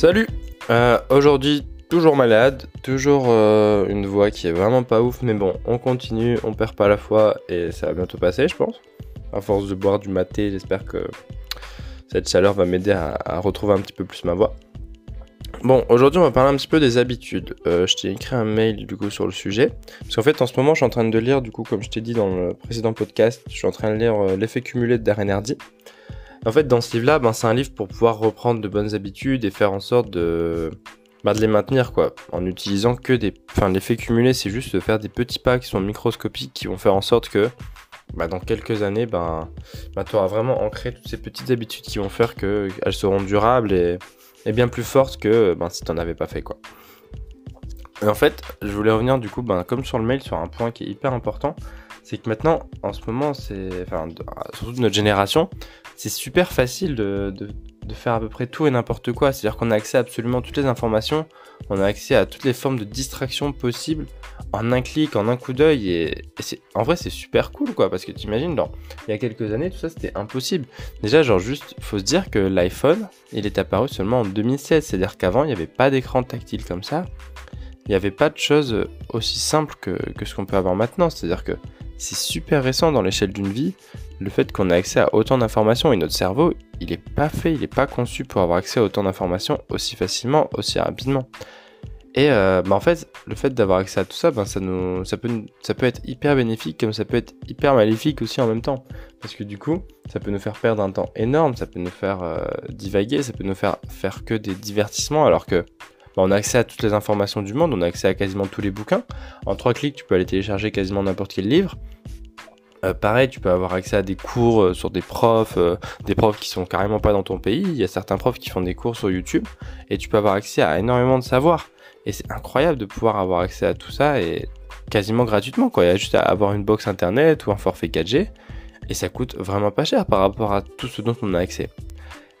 Salut Euh, Aujourd'hui, toujours malade, toujours euh, une voix qui est vraiment pas ouf, mais bon, on continue, on perd pas la foi et ça va bientôt passer, je pense. À force de boire du maté, j'espère que cette chaleur va m'aider à, retrouver un petit peu plus ma voix. Bon, aujourd'hui, on va parler un petit peu des habitudes. Euh, je t'ai écrit un mail du coup sur le sujet. Parce qu'en fait, en ce moment, je suis en train de lire, du coup, comme je t'ai dit dans le précédent podcast, je suis en train de lire L'effet cumulé de Darren Hardy. En fait, dans ce livre-là, ben, c'est un livre pour pouvoir reprendre de bonnes habitudes et faire en sorte de, de les maintenir, quoi. En utilisant que des. Enfin, l'effet cumulé, c'est juste de faire des petits pas qui sont microscopiques qui vont faire en sorte que. Bah, dans quelques années, ben, bah, tu auras vraiment ancré toutes ces petites habitudes qui vont faire qu'elles seront durables et, bien plus fortes que ben, si tu n'en avais pas fait. Quoi. Et en fait, je voulais revenir du coup, ben, comme sur le mail, sur un point qui est hyper important. C'est que maintenant, en ce moment, c'est, enfin, de- surtout de notre génération, c'est super facile de, de, de faire à peu près tout et n'importe quoi. C'est-à-dire qu'on a accès à absolument toutes les informations, on a accès à toutes les formes de distraction possibles en un clic, en un coup d'œil. Et, et c'est, en vrai, c'est super cool, quoi. Parce que t'imagines, genre, il y a quelques années, tout ça, c'était impossible. Déjà, genre, juste, faut se dire que l'iPhone, il est apparu seulement en 2016. C'est-à-dire qu'avant, il n'y avait pas d'écran tactile comme ça. Il n'y avait pas de choses aussi simples que, que ce qu'on peut avoir maintenant. C'est-à-dire que c'est super récent dans l'échelle d'une vie, le fait qu'on ait accès à autant d'informations et notre cerveau, il est pas fait, il est pas conçu pour avoir accès à autant d'informations aussi facilement, aussi rapidement. Et euh, bah en fait, le fait d'avoir accès à tout ça, ben ça peut être hyper bénéfique comme ça peut être hyper maléfique aussi en même temps. Parce que du coup, ça peut nous faire perdre un temps énorme, ça peut nous faire euh, divaguer, ça peut nous faire faire que des divertissements alors que bah, on a accès à toutes les informations du monde, on a accès à quasiment tous les bouquins. En trois clics, tu peux aller télécharger quasiment n'importe quel livre. Euh, pareil, tu peux avoir accès à des cours euh, sur des profs, euh, des profs qui sont carrément pas dans ton pays. Il y a certains profs qui font des cours sur YouTube et tu peux avoir accès à énormément de savoir. Et c'est incroyable de pouvoir avoir accès à tout ça et quasiment gratuitement. Il y a juste à avoir une box internet ou un forfait 4G et ça coûte vraiment pas cher par rapport à tout ce dont on a accès.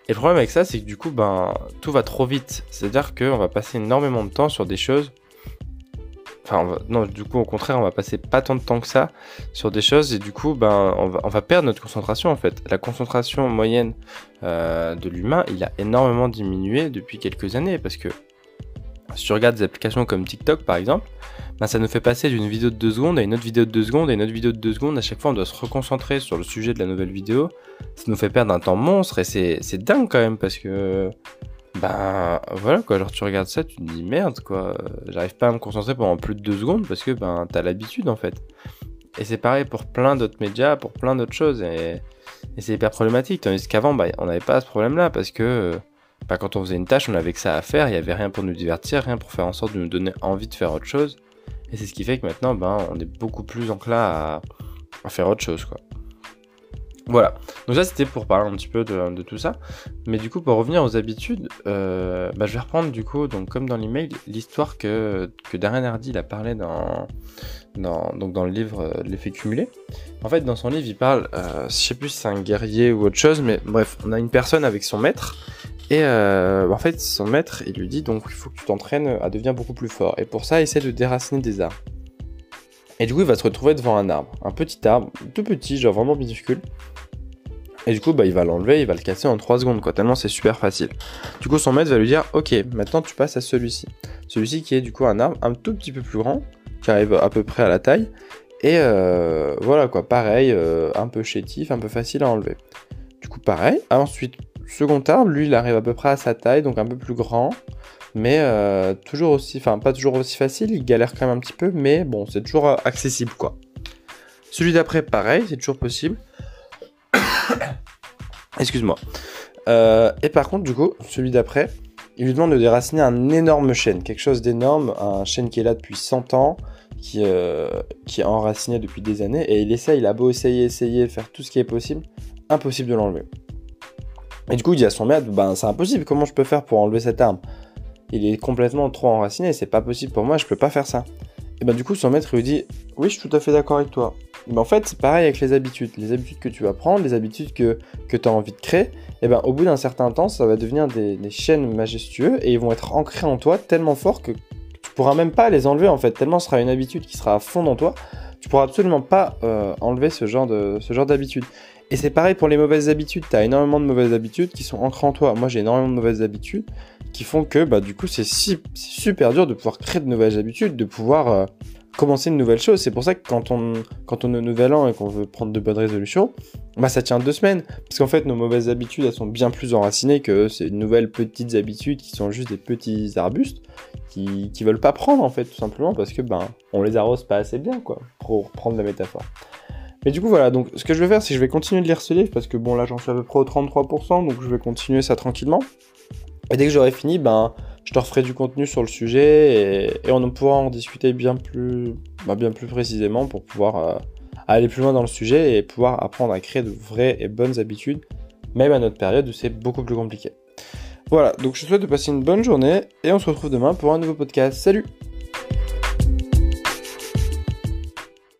Et le problème avec ça, c'est que du coup, ben, tout va trop vite. C'est-à-dire qu'on va passer énormément de temps sur des choses. Enfin, non, du coup, au contraire, on va passer pas tant de temps que ça sur des choses et du coup, ben, on va, on va perdre notre concentration en fait. La concentration moyenne euh, de l'humain, il a énormément diminué depuis quelques années parce que si tu regardes des applications comme TikTok par exemple, ben, ça nous fait passer d'une vidéo de 2 secondes à une autre vidéo de 2 secondes à une autre vidéo de 2 secondes. À chaque fois, on doit se reconcentrer sur le sujet de la nouvelle vidéo. Ça nous fait perdre un temps monstre et c'est dingue quand même parce que ben voilà quoi, genre tu regardes ça, tu te dis merde quoi, j'arrive pas à me concentrer pendant plus de deux secondes parce que ben t'as l'habitude en fait. Et c'est pareil pour plein d'autres médias, pour plein d'autres choses et, et c'est hyper problématique. Tandis qu'avant bah, on n'avait pas ce problème là parce que bah, quand on faisait une tâche on avait que ça à faire, il y avait rien pour nous divertir, rien pour faire en sorte de nous donner envie de faire autre chose. Et c'est ce qui fait que maintenant ben on est beaucoup plus enclin à, à faire autre chose quoi. Voilà, donc ça c'était pour parler un petit peu de, de tout ça. Mais du coup, pour revenir aux habitudes, euh, bah, je vais reprendre du coup, donc comme dans l'email, l'histoire que, que Darren Hardy a parlé dans, dans, donc dans le livre euh, L'effet cumulé. En fait, dans son livre, il parle, euh, je sais plus si c'est un guerrier ou autre chose, mais bref, on a une personne avec son maître. Et euh, en fait, son maître, il lui dit donc il faut que tu t'entraînes à devenir beaucoup plus fort. Et pour ça, essaie de déraciner des arbres. Et du coup, il va se retrouver devant un arbre, un petit arbre, tout petit, genre vraiment minuscule. Et du coup, bah, il va l'enlever, il va le casser en 3 secondes, quoi, tellement c'est super facile. Du coup, son maître va lui dire, ok, maintenant tu passes à celui-ci. Celui-ci qui est du coup un arbre un tout petit peu plus grand, qui arrive à peu près à la taille. Et euh, voilà, quoi, pareil, euh, un peu chétif, un peu facile à enlever. Du coup, pareil. Ensuite, second arbre, lui, il arrive à peu près à sa taille, donc un peu plus grand. Mais euh, toujours aussi, enfin, pas toujours aussi facile, il galère quand même un petit peu, mais bon, c'est toujours euh, accessible, quoi. Celui d'après, pareil, c'est toujours possible. Excuse-moi. Euh, et par contre, du coup, celui d'après, il lui demande de déraciner un énorme chêne, quelque chose d'énorme, un chêne qui est là depuis 100 ans, qui, qui est enraciné depuis des années, et il essaye, il a beau essayer, essayer, faire tout ce qui est possible, impossible de l'enlever. Et du coup, il dit à son maître, ben c'est impossible, comment je peux faire pour enlever cette arme? Il est complètement trop enraciné, c'est pas possible pour moi, je peux pas faire ça. Et ben du coup, son maître lui dit, oui, je suis tout à fait d'accord avec toi. Mais en fait, c'est pareil avec les habitudes. Les habitudes que tu vas prendre, les habitudes que, que tu as envie de créer, et ben au bout d'un certain temps, ça va devenir des, chaînes majestueux et ils vont être ancrés en toi tellement fort que tu pourras même pas les enlever en fait, tellement ce sera une habitude qui sera à fond dans toi. Tu pourras absolument pas euh, enlever ce genre d'habitude. Et c'est pareil pour les mauvaises habitudes. Tu as énormément de mauvaises habitudes qui sont ancrées en toi. Moi, j'ai énormément de mauvaises habitudes qui font que, bah, du coup, c'est super dur de pouvoir créer de nouvelles habitudes, de pouvoir euh, commencer une nouvelle chose. C'est pour ça que quand on, quand on est au nouvel an et qu'on veut prendre de bonnes résolutions, bah, ça tient deux semaines. Parce qu'en fait, nos mauvaises habitudes, elles sont bien plus enracinées que ces nouvelles petites habitudes qui sont juste des petits arbustes qui, qui veulent pas prendre, en fait, tout simplement parce que, ben, on les arrose pas assez bien, quoi, pour reprendre la métaphore. Mais du coup, voilà, donc ce que je vais faire, c'est que je vais continuer de lire ce livre parce que bon, là j'en suis à peu près au 33%, donc je vais continuer ça tranquillement. Et dès que j'aurai fini, ben, je te referai du contenu sur le sujet et, on pourra en discuter bien plus, ben, bien plus précisément pour pouvoir euh, aller plus loin dans le sujet et pouvoir apprendre à créer de vraies et bonnes habitudes, même à notre période où c'est beaucoup plus compliqué. Voilà, donc je te souhaite de passer une bonne journée et on se retrouve demain pour un nouveau podcast. Salut